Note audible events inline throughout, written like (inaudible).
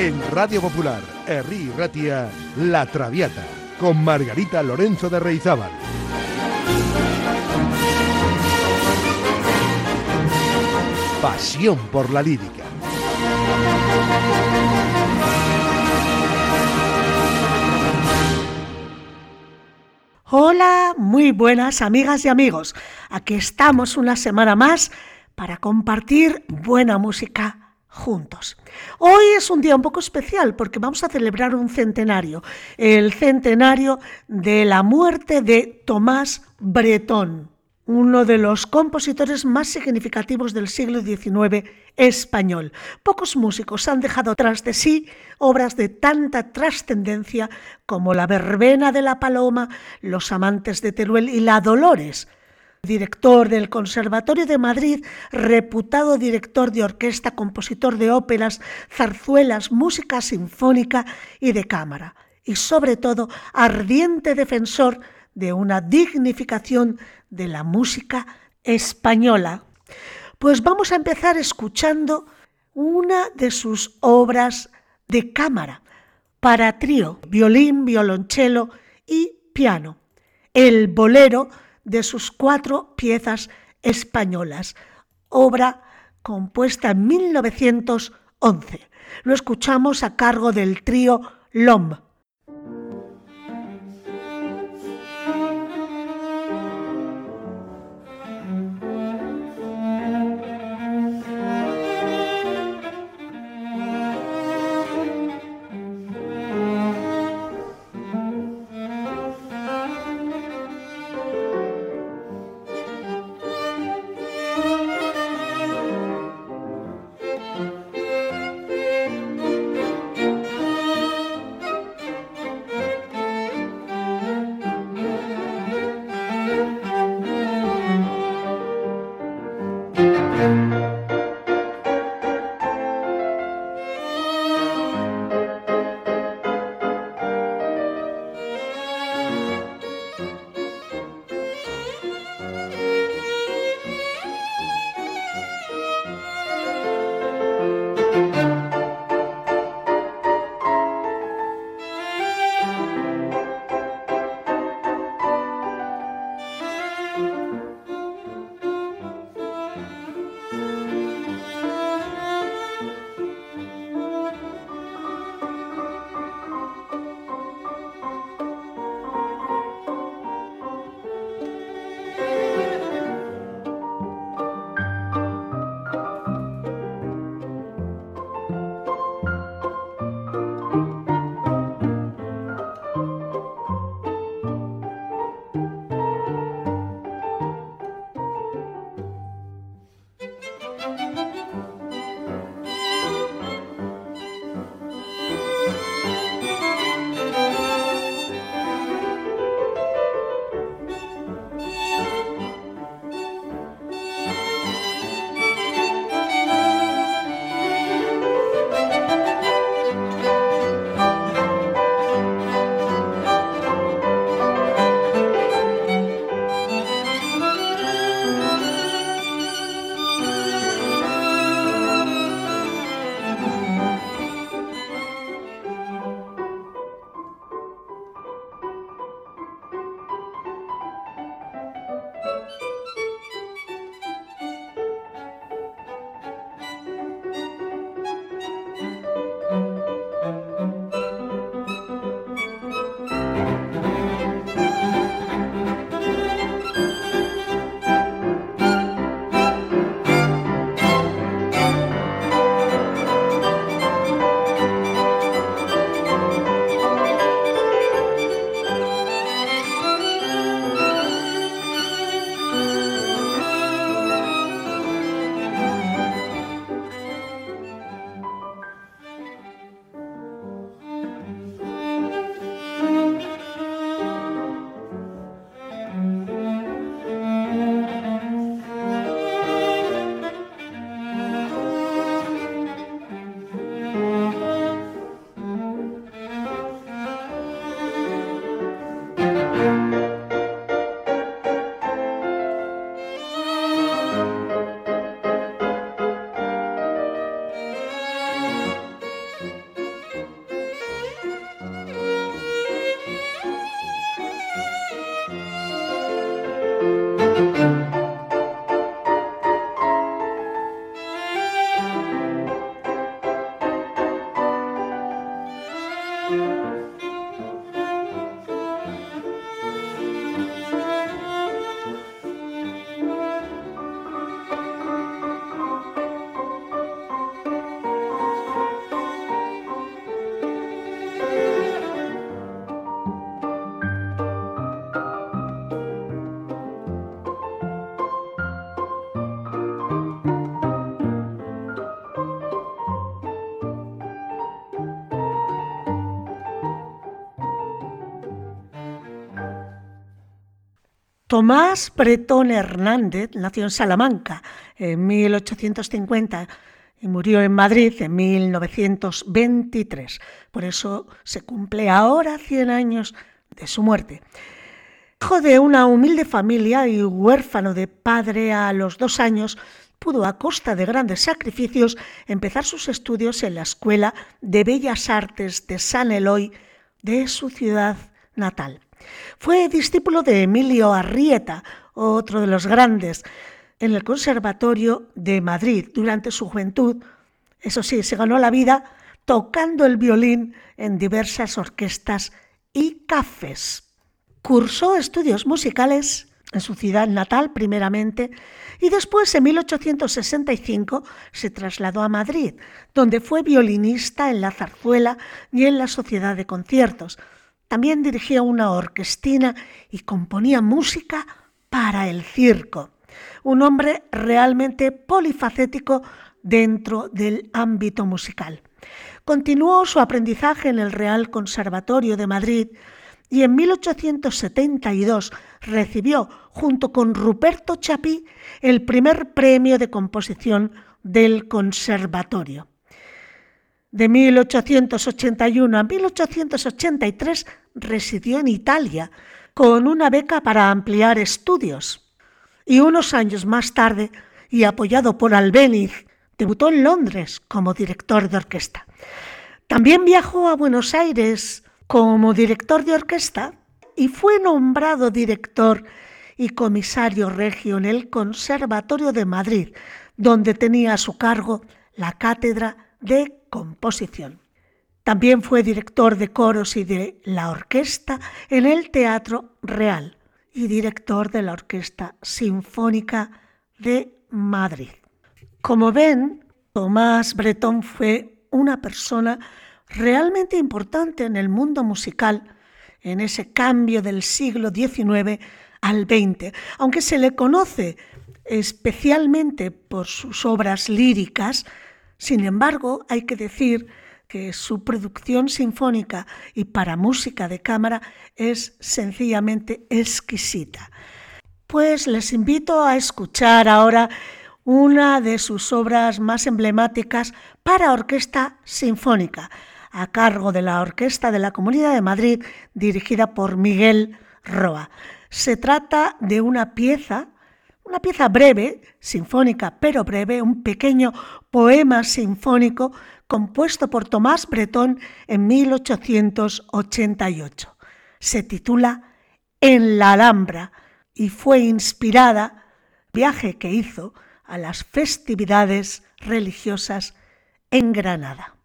En Radio Popular, Herri Ratia, La Traviata, con Margarita Lorenzo de Reizábal. Pasión por la lírica. Hola, muy buenas amigas y amigos. Aquí estamos una semana más para compartir buena música juntos. Hoy es un día un poco especial porque vamos a celebrar un centenario, el centenario de la muerte de Tomás Bretón, uno de los compositores más significativos del siglo XIX español. Pocos músicos han dejado tras de sí obras de tanta trascendencia como La verbena de la paloma, Los amantes de Teruel y La Dolores. Director del Conservatorio de Madrid, reputado director de orquesta, compositor de óperas, zarzuelas, música sinfónica y de cámara. Y sobre todo, ardiente defensor de una dignificación de la música española. Pues vamos a empezar escuchando una de sus obras de cámara para trío, violín, violonchelo y piano, el bolero de sus cuatro piezas españolas, obra compuesta en 1911. Lo escuchamos a cargo del trío LOM. Tomás Bretón Hernández nació en Salamanca en 1850 y murió en Madrid en 1923. Por eso se cumple ahora 100 años de su muerte. Hijo de una humilde familia y huérfano de padre a los dos años, pudo a costa de grandes sacrificios empezar sus estudios en la Escuela de Bellas Artes de San Eloy de su ciudad natal. Fue discípulo de Emilio Arrieta, otro de los grandes, en el Conservatorio de Madrid durante su juventud. Eso sí, se ganó la vida tocando el violín en diversas orquestas y cafés. Cursó estudios musicales en su ciudad natal primeramente y después en 1865 se trasladó a Madrid, donde fue violinista en la zarzuela y en la sociedad de conciertos. También dirigía una orquestina y componía música para el circo. Un hombre realmente polifacético dentro del ámbito musical. Continuó su aprendizaje en el Real Conservatorio de Madrid y en 1872 recibió, junto con Ruperto Chapí, el primer premio de composición del Conservatorio. De 1881 a 1883 residió en Italia con una beca para ampliar estudios. Y unos años más tarde, y apoyado por Albéniz, debutó en Londres como director de orquesta. También viajó a Buenos Aires como director de orquesta y fue nombrado director y comisario regio en el Conservatorio de Madrid, donde tenía a su cargo la cátedra de composición. También fue director de coros y de la orquesta en el Teatro Real y director de la Orquesta Sinfónica de Madrid. Como ven, Tomás Bretón fue una persona realmente importante en el mundo musical en ese cambio del siglo XIX al XX, aunque se le conoce especialmente por sus obras líricas, sin embargo, hay que decir que su producción sinfónica y para música de cámara es sencillamente exquisita. Pues les invito a escuchar ahora una de sus obras más emblemáticas para orquesta sinfónica, a cargo de la Orquesta de la Comunidad de Madrid, dirigida por Miguel Roa. Se trata de una pieza, una pieza breve, sinfónica, pero breve, un pequeño poema sinfónico compuesto por Tomás Bretón en 1888. Se titula En la Alhambra y fue inspirada viaje que hizo a las festividades religiosas en Granada.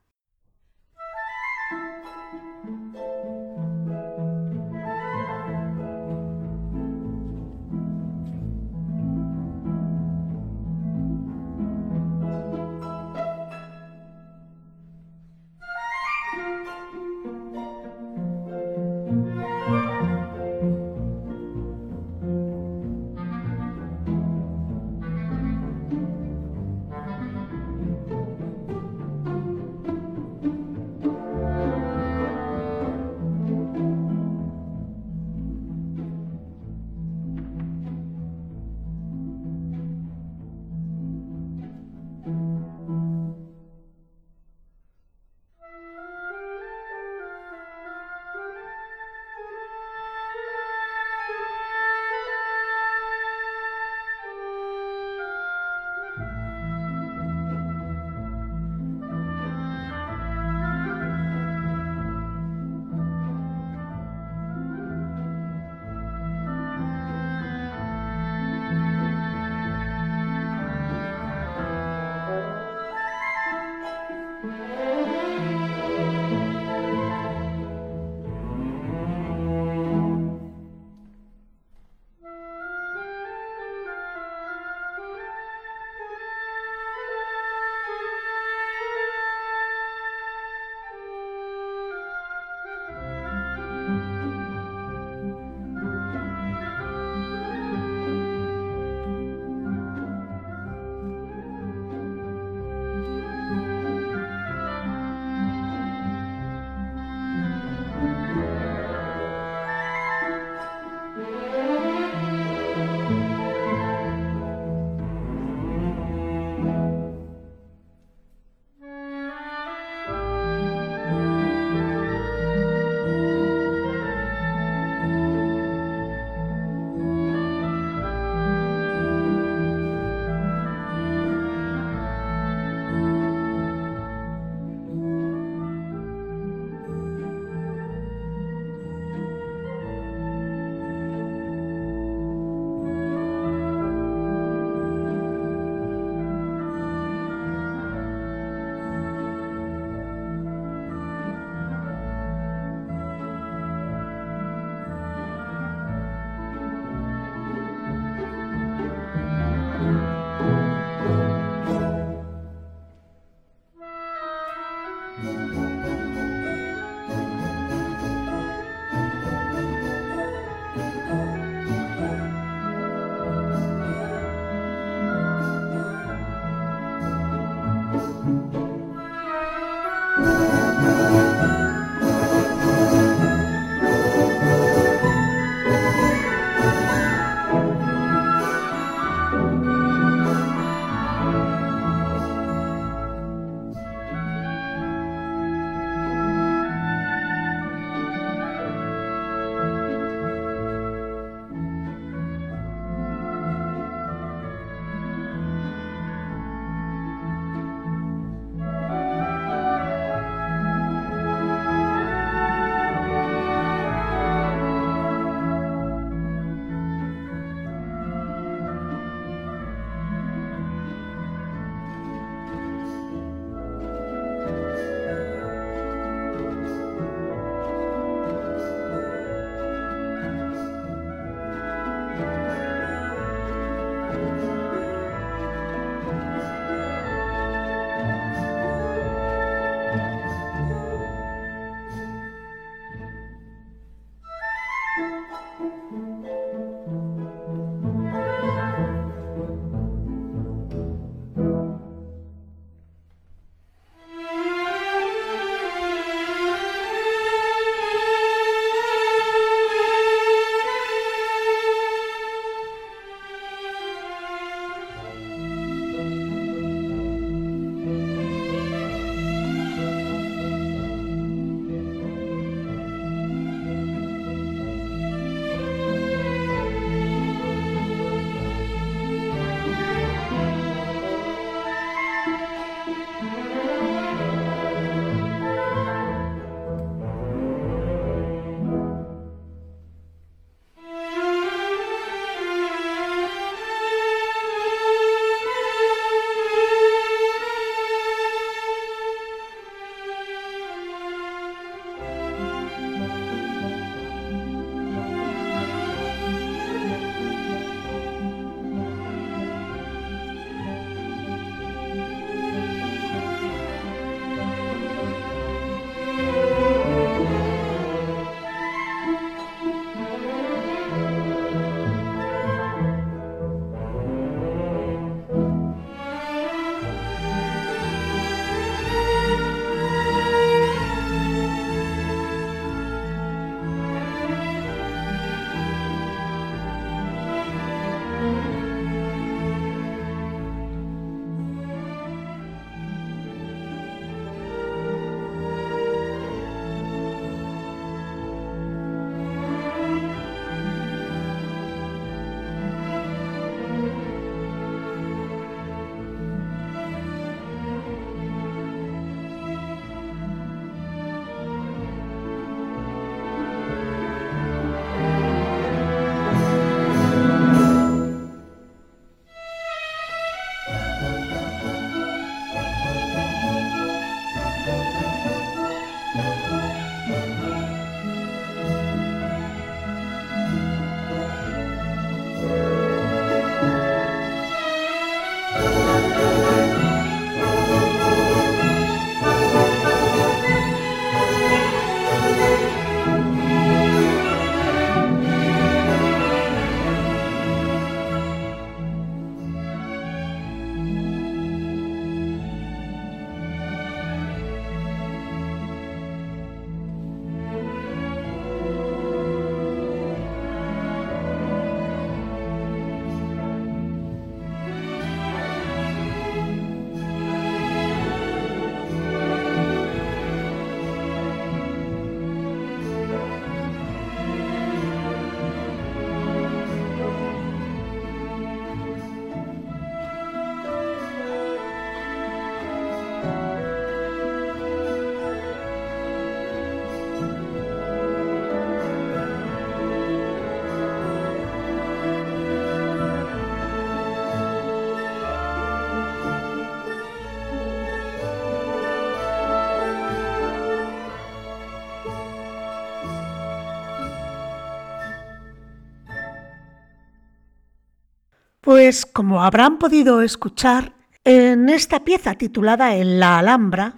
Pues como habrán podido escuchar, en esta pieza titulada En la Alhambra,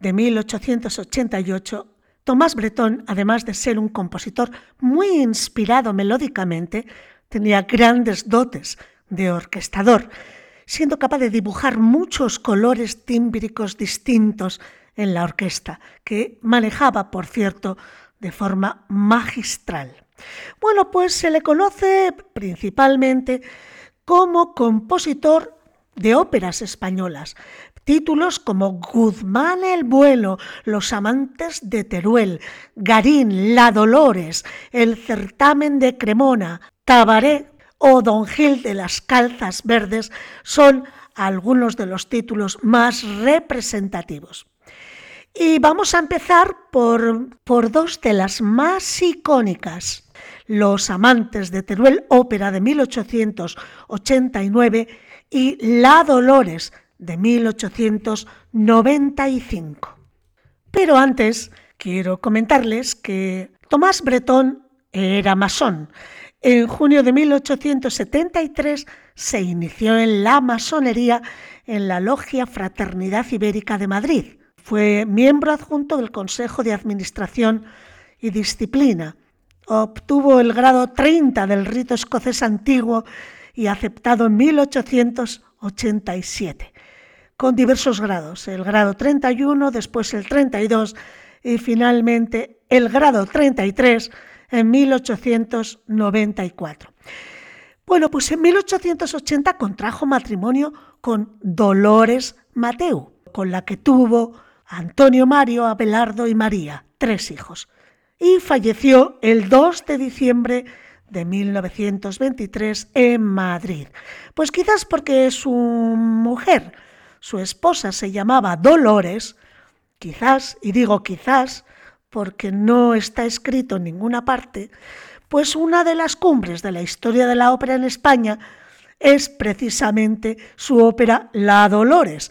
de 1888, Tomás Bretón, además de ser un compositor muy inspirado melódicamente, tenía grandes dotes de orquestador, siendo capaz de dibujar muchos colores tímbricos distintos en la orquesta, que manejaba, por cierto, de forma magistral. Bueno, pues se le conoce principalmente como compositor de óperas españolas. Títulos como Guzmán el Vuelo, Los Amantes de Teruel, Garín, La Dolores, El Certamen de Cremona, Tabaré o Don Gil de las Calzas Verdes son algunos de los títulos más representativos. Y vamos a empezar por, por dos de las más icónicas. Los amantes de Teruel, ópera de 1889, y La Dolores de 1895. Pero antes quiero comentarles que Tomás Bretón era masón. En junio de 1873 se inició en la masonería en la Logia Fraternidad Ibérica de Madrid. Fue miembro adjunto del Consejo de Administración y Disciplina obtuvo el grado 30 del rito escocés antiguo y aceptado en 1887, con diversos grados, el grado 31, después el 32 y finalmente el grado 33 en 1894. Bueno, pues en 1880 contrajo matrimonio con Dolores Mateu, con la que tuvo Antonio Mario, Abelardo y María, tres hijos y falleció el 2 de diciembre de 1923 en Madrid. Pues quizás porque su mujer, su esposa, se llamaba Dolores, quizás, y digo quizás porque no está escrito en ninguna parte, pues una de las cumbres de la historia de la ópera en España es precisamente su ópera La Dolores,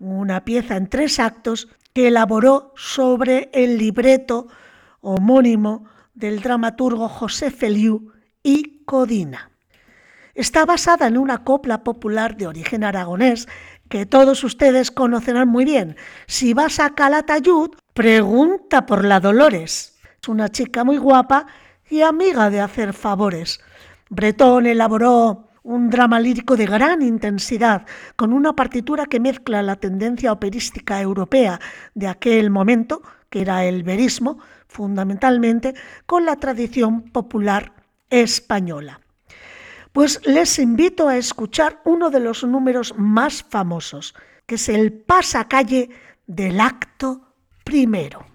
una pieza en tres actos que elaboró sobre el libreto homónimo del dramaturgo José Feliu y Codina. Está basada en una copla popular de origen aragonés que todos ustedes conocerán muy bien. Si vas a Calatayud, pregunta por la Dolores. Es una chica muy guapa y amiga de hacer favores. Bretón elaboró un drama lírico de gran intensidad, con una partitura que mezcla la tendencia operística europea de aquel momento, era el verismo, fundamentalmente con la tradición popular española. Pues les invito a escuchar uno de los números más famosos, que es el pasacalle del acto primero.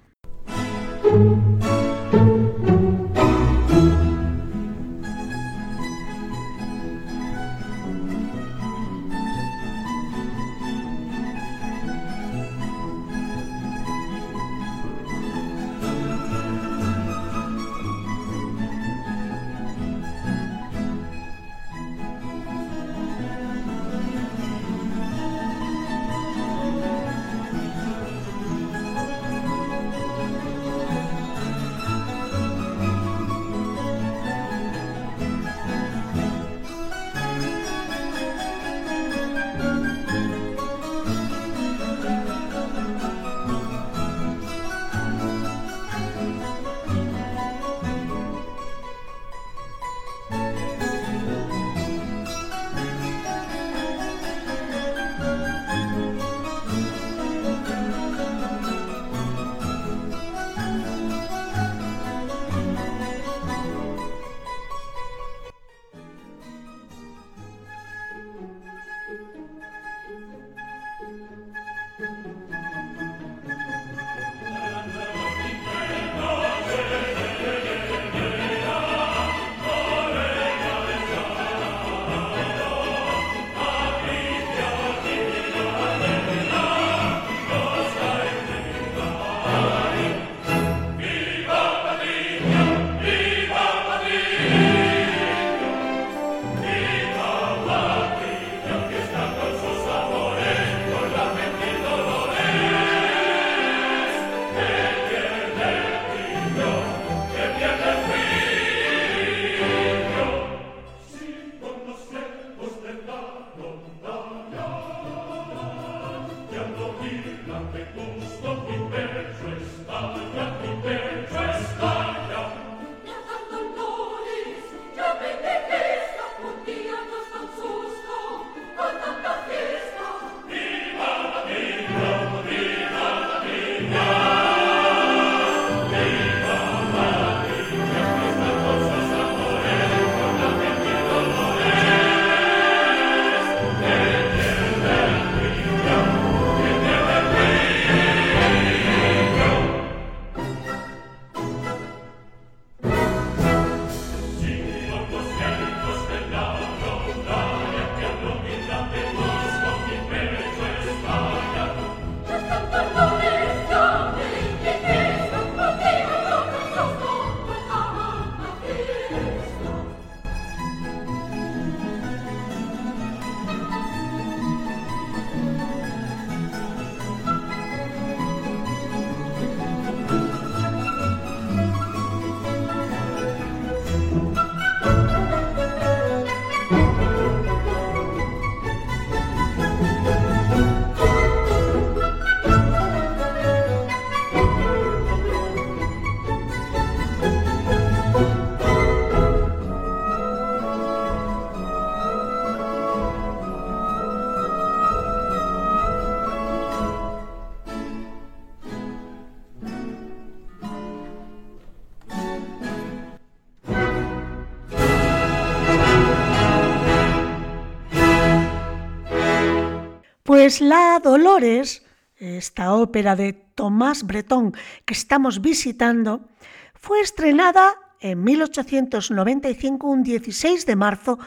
Pues La Dolores, esta ópera de Tomás Bretón que estamos visitando, fue estrenada en 1895, un 16 de marzo,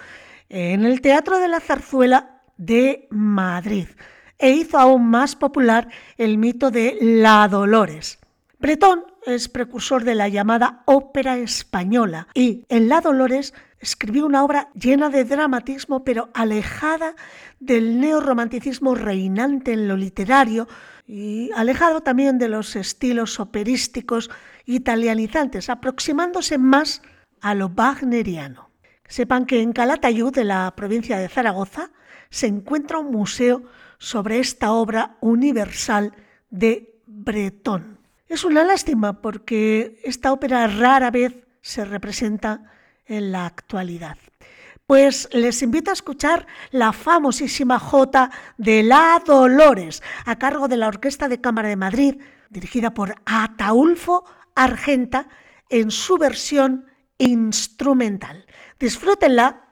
en el Teatro de la Zarzuela de Madrid e hizo aún más popular el mito de La Dolores. Bretón es precursor de la llamada ópera española y en La Dolores escribió una obra llena de dramatismo pero alejada del neorromanticismo reinante en lo literario y alejado también de los estilos operísticos italianizantes, aproximándose más a lo wagneriano. Sepan que en Calatayud, de la provincia de Zaragoza, se encuentra un museo sobre esta obra universal de Bretón. Es una lástima porque esta ópera rara vez se representa en la actualidad. Pues les invito a escuchar la famosísima Jota de La Dolores, a cargo de la Orquesta de Cámara de Madrid, dirigida por Ataulfo Argenta, en su versión instrumental. Disfrútenla.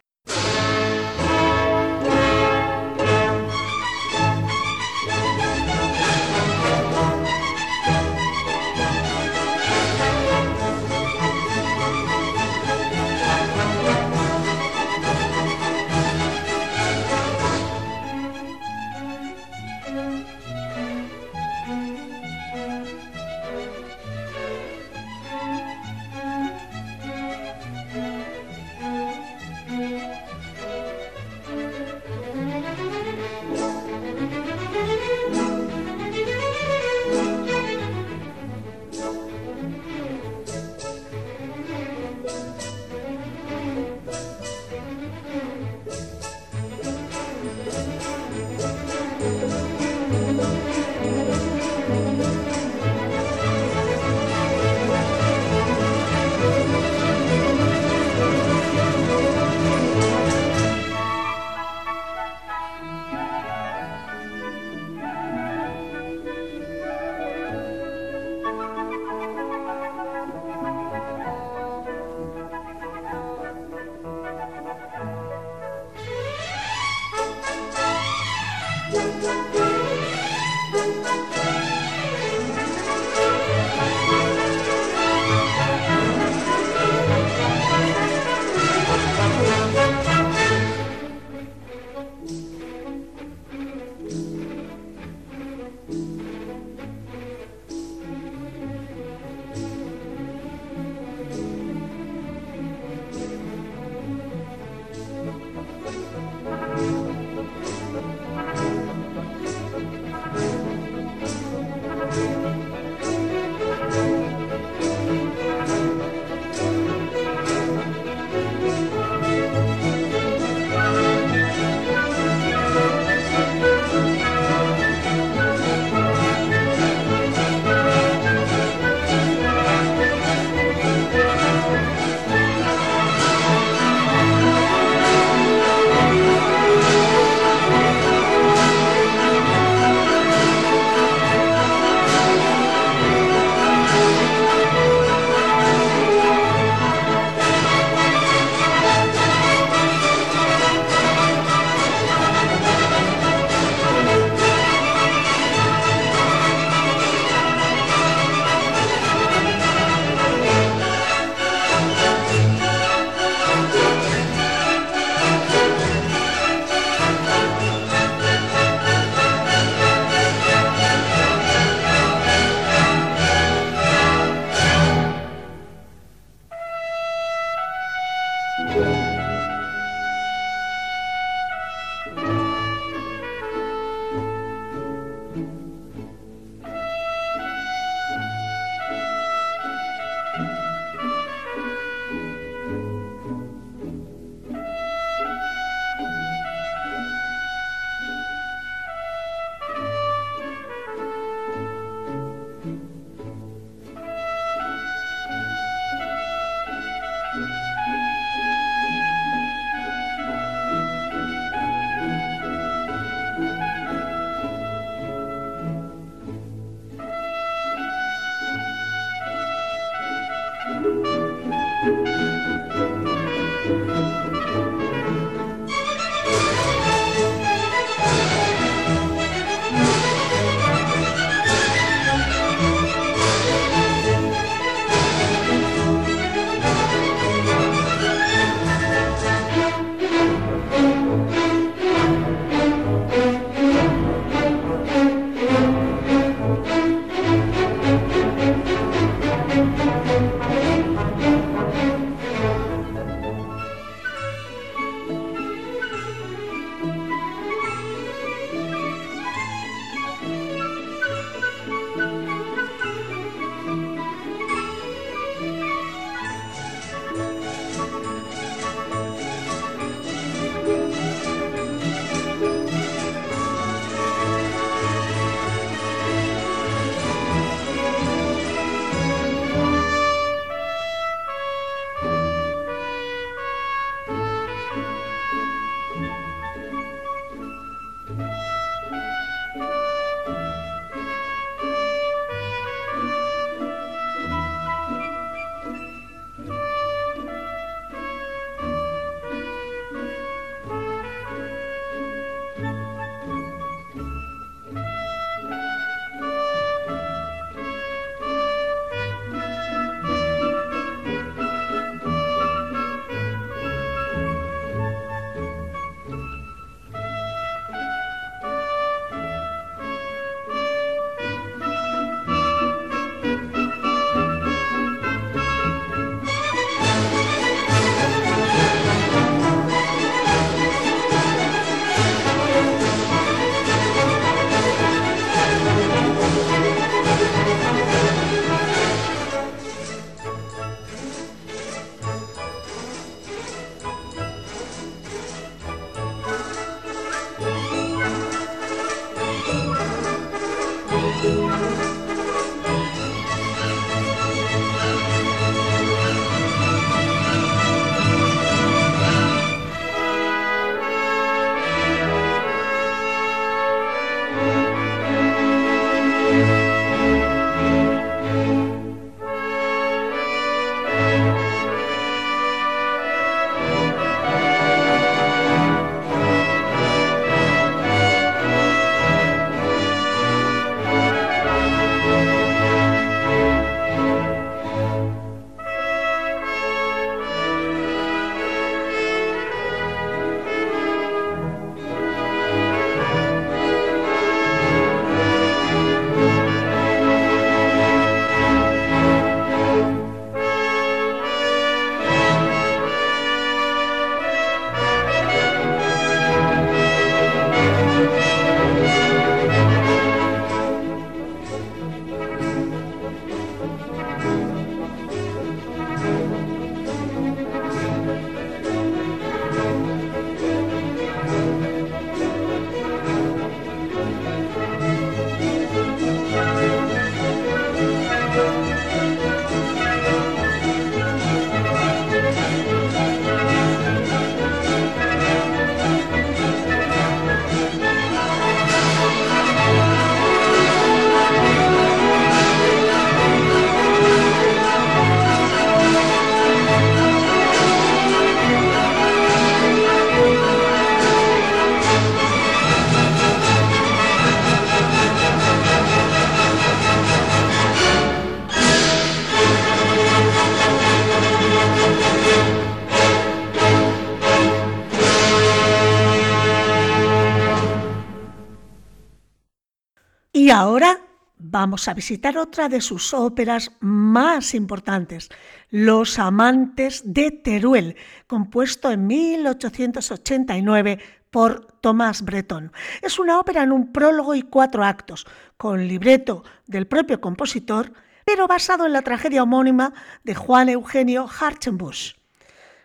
Vamos a visitar otra de sus óperas más importantes, Los Amantes de Teruel, compuesto en 1889 por Tomás Breton. Es una ópera en un prólogo y cuatro actos, con libreto del propio compositor, pero basado en la tragedia homónima de Juan Eugenio Hartzenbusch.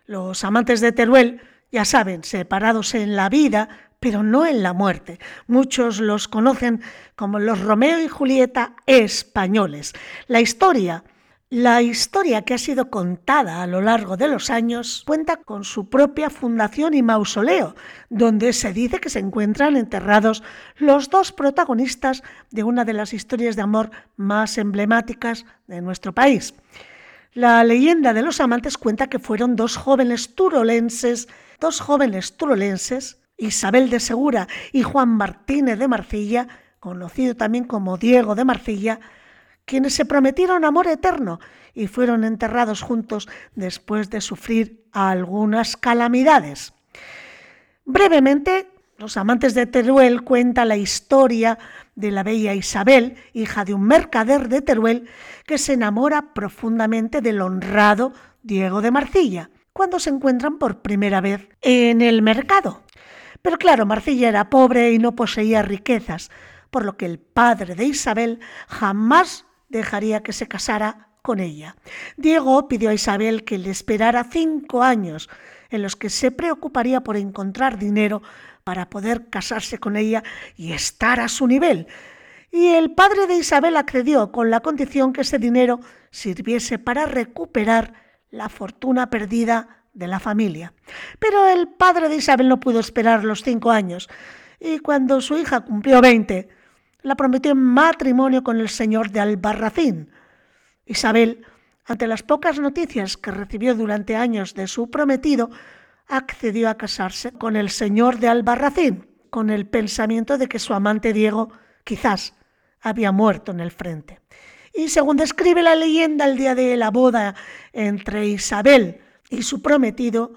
Los amantes de Teruel, ya saben, separados en la vida, pero no en la muerte. Muchos los conocen como los Romeo y Julieta españoles. La historia la historia que ha sido contada a lo largo de los años cuenta con su propia fundación y mausoleo, donde se dice que se encuentran enterrados los dos protagonistas de una de las historias de amor más emblemáticas de nuestro país. La leyenda de los amantes cuenta que fueron dos jóvenes turolenses, dos jóvenes turolenses, Isabel de Segura y Juan Martínez de Marcilla, conocido también como Diego de Marcilla, quienes se prometieron amor eterno y fueron enterrados juntos después de sufrir algunas calamidades. Brevemente, los amantes de Teruel cuentan la historia de la bella Isabel, hija de un mercader de Teruel, que se enamora profundamente del honrado Diego de Marcilla, cuando se encuentran por primera vez en el mercado. Pero claro, Marcilla era pobre y no poseía riquezas, por lo que el padre de Isabel jamás dejaría que se casara con ella. Diego pidió a Isabel que le esperara cinco años en los que se preocuparía por encontrar dinero para poder casarse con ella y estar a su nivel. Y el padre de Isabel accedió con la condición que ese dinero sirviese para recuperar la fortuna perdida de la familia. Pero el padre de Isabel no pudo esperar los cinco años y cuando su hija cumplió veinte, la prometió en matrimonio con el señor de Albarracín. Isabel, ante las pocas noticias que recibió durante años de su prometido, accedió a casarse con el señor de Albarracín, con el pensamiento de que su amante Diego quizás había muerto en el frente. Y según describe la leyenda, el día de la boda entre Isabel y su prometido,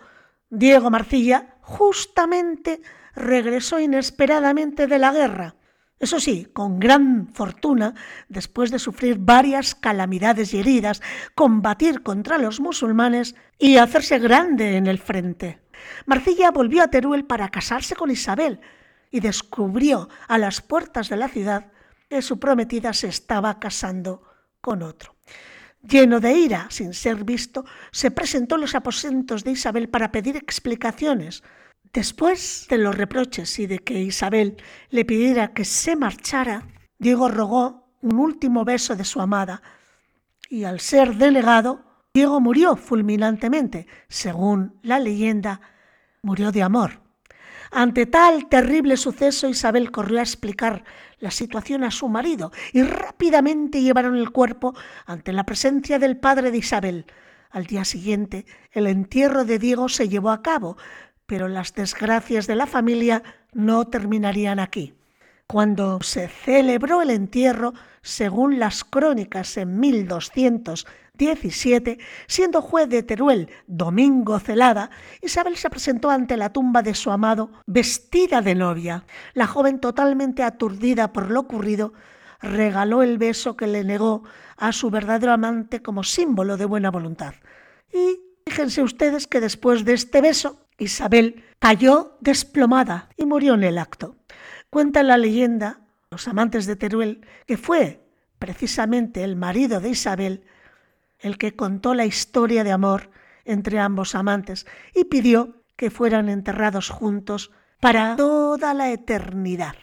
Diego Marcilla, justamente regresó inesperadamente de la guerra eso sí, con gran fortuna, después de sufrir varias calamidades y heridas, combatir contra los musulmanes y hacerse grande en el frente. Marcilla volvió a Teruel para casarse con Isabel y descubrió a las puertas de la ciudad que su prometida se estaba casando con otro. Lleno de ira, sin ser visto, se presentó en los aposentos de Isabel para pedir explicaciones Después de los reproches y de que Isabel le pidiera que se marchara, Diego rogó un último beso de su amada y al ser delegado, Diego murió fulminantemente. Según la leyenda, murió de amor. Ante tal terrible suceso, Isabel corrió a explicar la situación a su marido y rápidamente llevaron el cuerpo ante la presencia del padre de Isabel. Al día siguiente, el entierro de Diego se llevó a cabo, pero las desgracias de la familia no terminarían aquí. Cuando se celebró el entierro, según las crónicas en 1217, siendo juez de Teruel Domingo Celada, Isabel se presentó ante la tumba de su amado vestida de novia. La joven, totalmente aturdida por lo ocurrido, regaló el beso que le negó a su verdadero amante como símbolo de buena voluntad. Y fíjense ustedes que después de este beso, Isabel cayó desplomada y murió en el acto. Cuenta la leyenda, los amantes de Teruel, que fue precisamente el marido de Isabel el que contó la historia de amor entre ambos amantes y pidió que fueran enterrados juntos para toda la eternidad.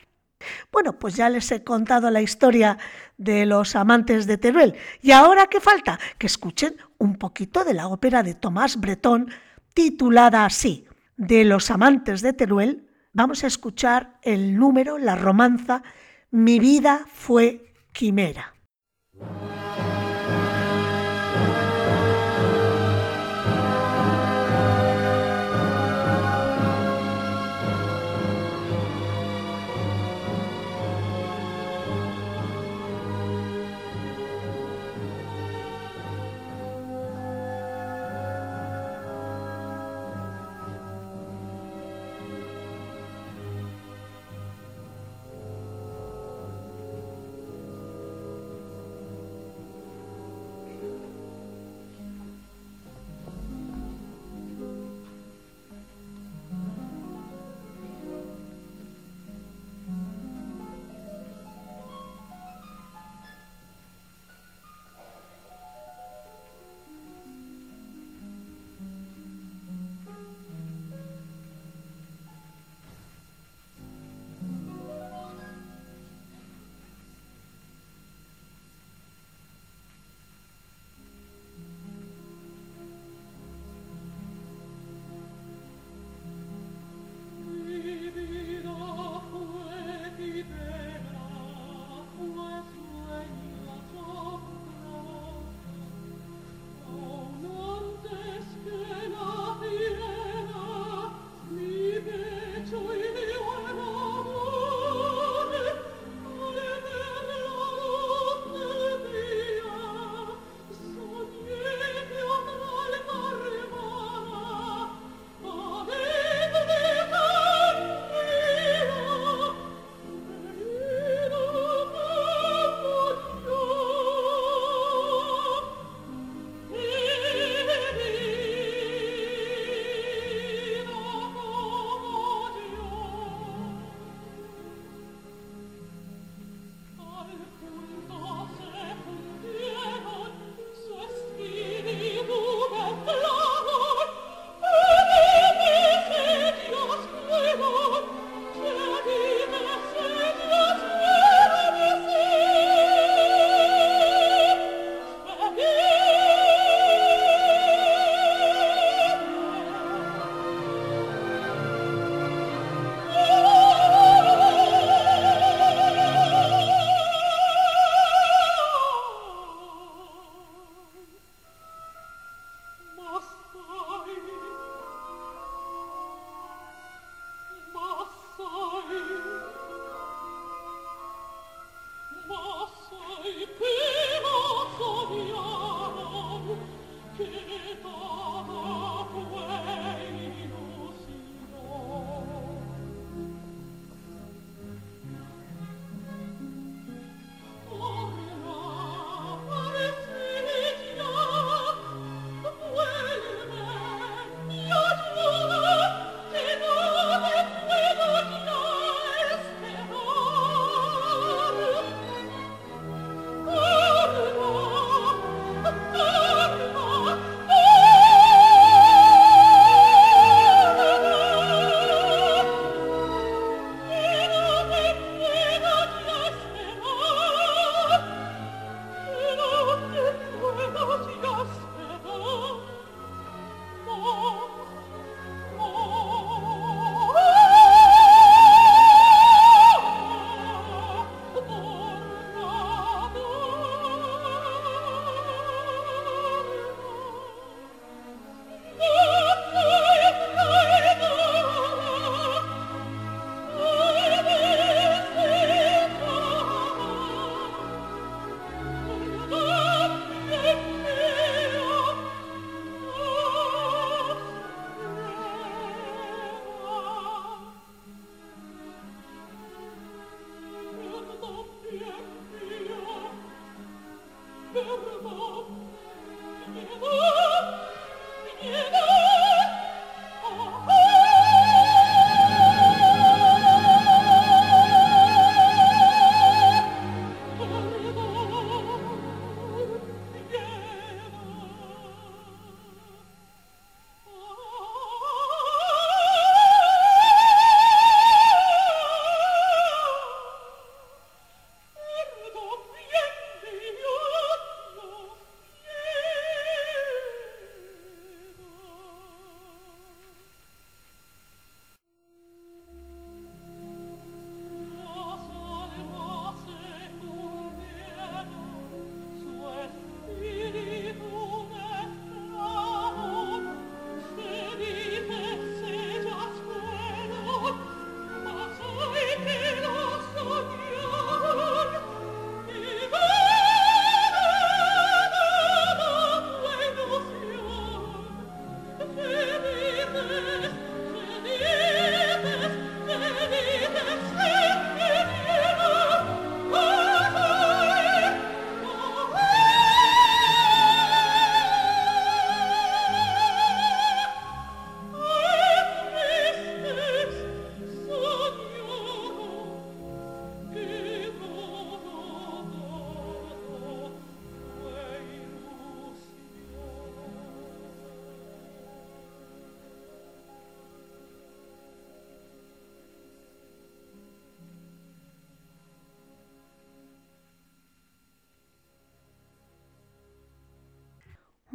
Bueno, pues ya les he contado la historia de los amantes de Teruel. ¿Y ahora qué falta? Que escuchen un poquito de la ópera de Tomás Bretón titulada así, de los amantes de Teruel, vamos a escuchar el número, la romanza, Mi vida fue quimera.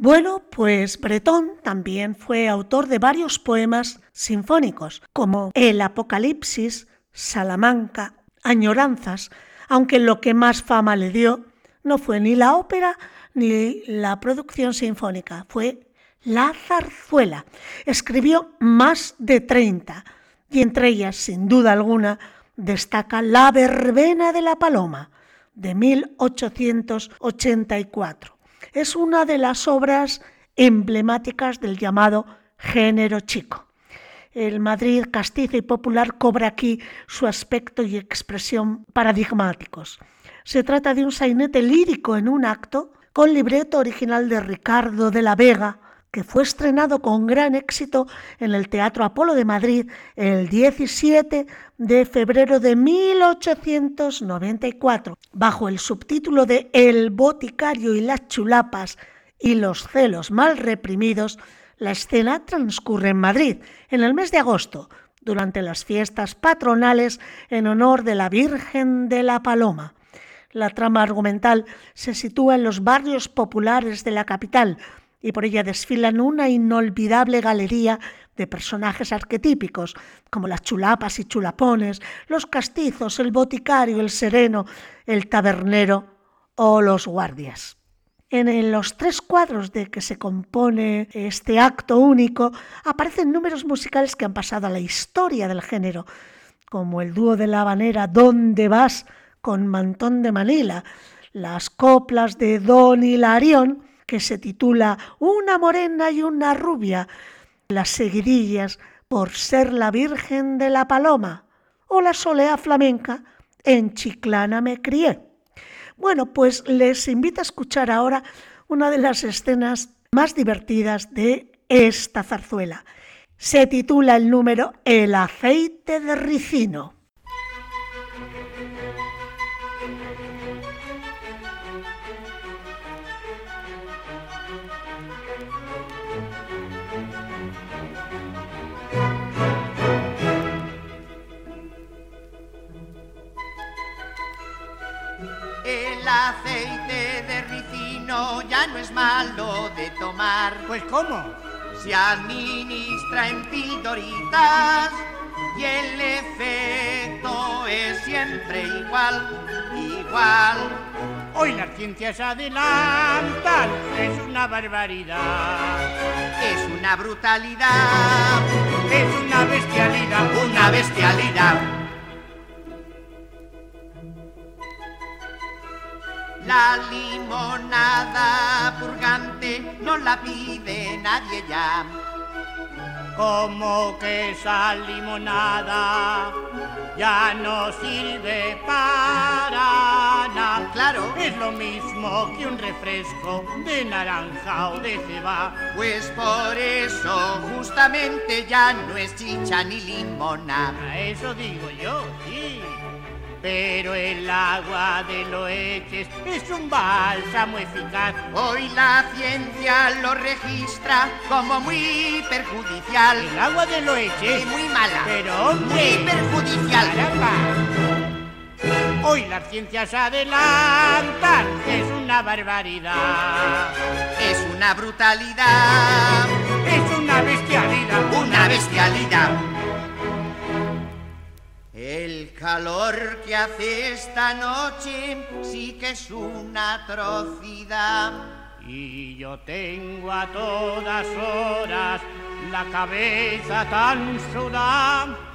Bueno, pues Bretón también fue autor de varios poemas sinfónicos, como El Apocalipsis, Salamanca, Añoranzas, aunque lo que más fama le dio no fue ni la ópera ni la producción sinfónica, fue la zarzuela. Escribió más de 30 y entre ellas, sin duda alguna, destaca La verbena de la paloma de 1884. Es una de las obras emblemáticas del llamado género chico. El Madrid castizo y popular cobra aquí su aspecto y expresión paradigmáticos. Se trata de un sainete lírico en un acto con libreto original de Ricardo de la Vega, que fue estrenado con gran éxito en el Teatro Apolo de Madrid el 17 de febrero de 1894, bajo el subtítulo de El boticario y las chulapas y los celos mal reprimidos. La escena transcurre en Madrid en el mes de agosto, durante las fiestas patronales en honor de la Virgen de la Paloma. La trama argumental se sitúa en los barrios populares de la capital, y por ella desfilan una inolvidable galería de personajes arquetípicos, como las chulapas y chulapones, los castizos, el boticario, el sereno, el tabernero o los guardias. En los tres cuadros de que se compone este acto único aparecen números musicales que han pasado a la historia del género, como el dúo de la habanera ¿Dónde vas? con Mantón de Manila, las coplas de Don Hilarión, que se titula Una morena y una rubia, las seguidillas por ser la Virgen de la Paloma o la solea flamenca en Chiclana me crié. Bueno, pues les invito a escuchar ahora una de las escenas más divertidas de esta zarzuela. Se titula el número El aceite de ricino. Aceite de ricino ya no es malo de tomar. Pues ¿cómo? Se administra en pildoritas y el efecto es siempre igual, igual. Hoy las ciencias adelantan, es una barbaridad. Es una brutalidad, es una bestialidad, una bestialidad. La limonada purgante no la pide nadie ya. Como que esa limonada ya no sirve para nada. Claro. Es lo mismo que un refresco de naranja o de ceba. Pues por eso justamente ya no es chicha ni limonada. Eso digo yo, sí pero el agua de Loeches es un bálsamo eficaz. Hoy la ciencia lo registra como muy perjudicial. El agua de Loeches es muy mala, pero muy perjudicial. Hoy las ciencias adelantan, es una barbaridad. Es una brutalidad. Es una bestialidad. Una bestialidad. El calor que hace esta noche sí que es una atrocidad. Y yo tengo a todas horas la cabeza tan sudada.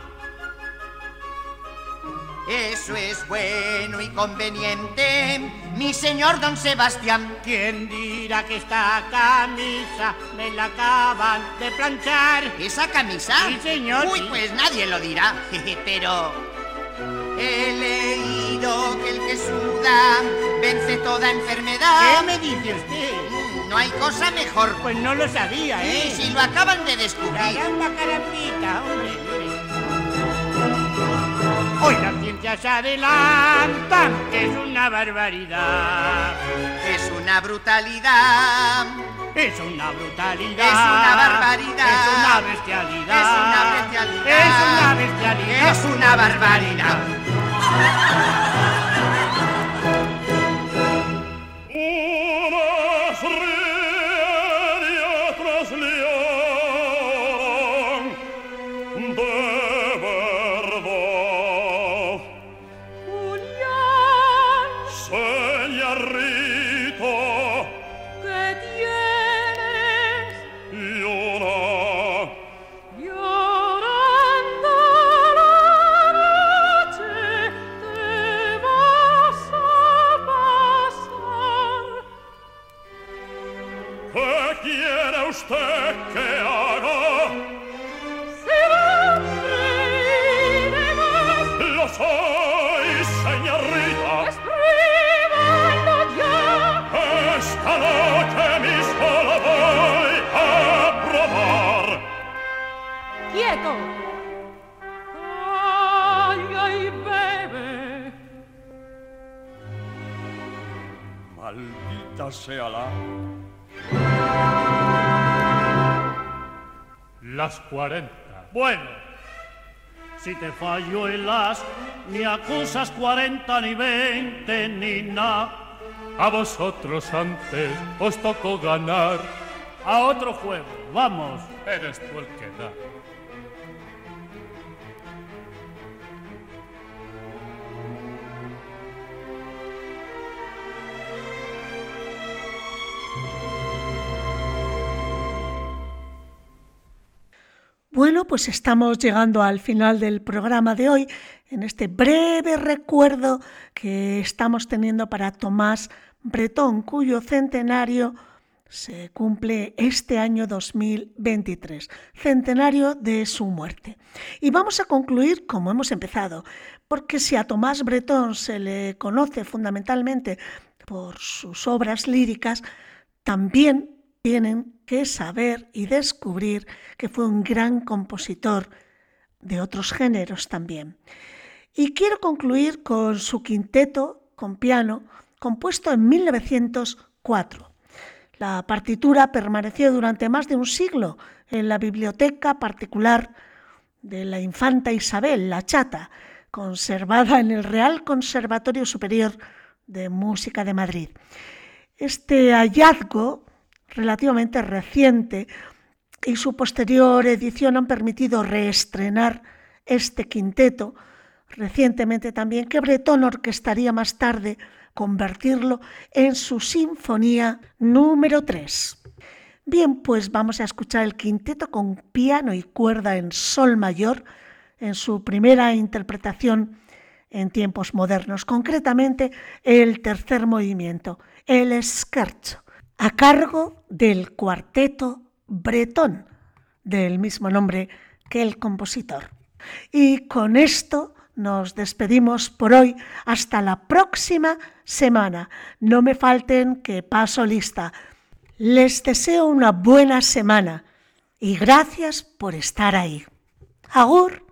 Eso es bueno y conveniente, mi señor don Sebastián. ¿Quién dirá que esta camisa me la acaban de planchar? ¿Esa camisa? Sí, señor. Uy, pues nadie lo dirá. (laughs) Pero he leído que el que suda vence toda enfermedad. ¿Qué me dice usted? Mm, no hay cosa mejor. Pues no lo sabía, ¿eh? Sí, sí, lo acaban de descubrir. Caramba, carambita, hombre. Hoy las ciencias adelantan, es una barbaridad. Es una brutalidad. Es una brutalidad. Es una barbaridad. Es una bestialidad. Es una bestialidad. Es una bestialidad. Es una barbaridad. 40. Bueno, si te fallo el as, ni acusas 40 ni 20 ni nada. A vosotros antes os tocó ganar. A otro juego, vamos. Eres tú el pues estamos llegando al final del programa de hoy, en este breve recuerdo que estamos teniendo para Tomás Bretón, cuyo centenario se cumple este año 2023, centenario de su muerte. Y vamos a concluir como hemos empezado, porque si a Tomás Bretón se le conoce fundamentalmente por sus obras líricas, también tienen que saber y descubrir que fue un gran compositor de otros géneros también. Y quiero concluir con su quinteto con piano, compuesto en 1904. La partitura permaneció durante más de un siglo en la biblioteca particular de la infanta Isabel, la Chata, conservada en el Real Conservatorio Superior de Música de Madrid. Este hallazgo relativamente reciente y su posterior edición han permitido reestrenar este quinteto, recientemente también, que Breton orquestaría más tarde convertirlo en su sinfonía número 3. Bien, pues vamos a escuchar el quinteto con piano y cuerda en sol mayor en su primera interpretación en tiempos modernos, concretamente el tercer movimiento, el scherzo a cargo del cuarteto bretón, del mismo nombre que el compositor. Y con esto nos despedimos por hoy hasta la próxima semana. No me falten que paso lista. Les deseo una buena semana y gracias por estar ahí. Agur.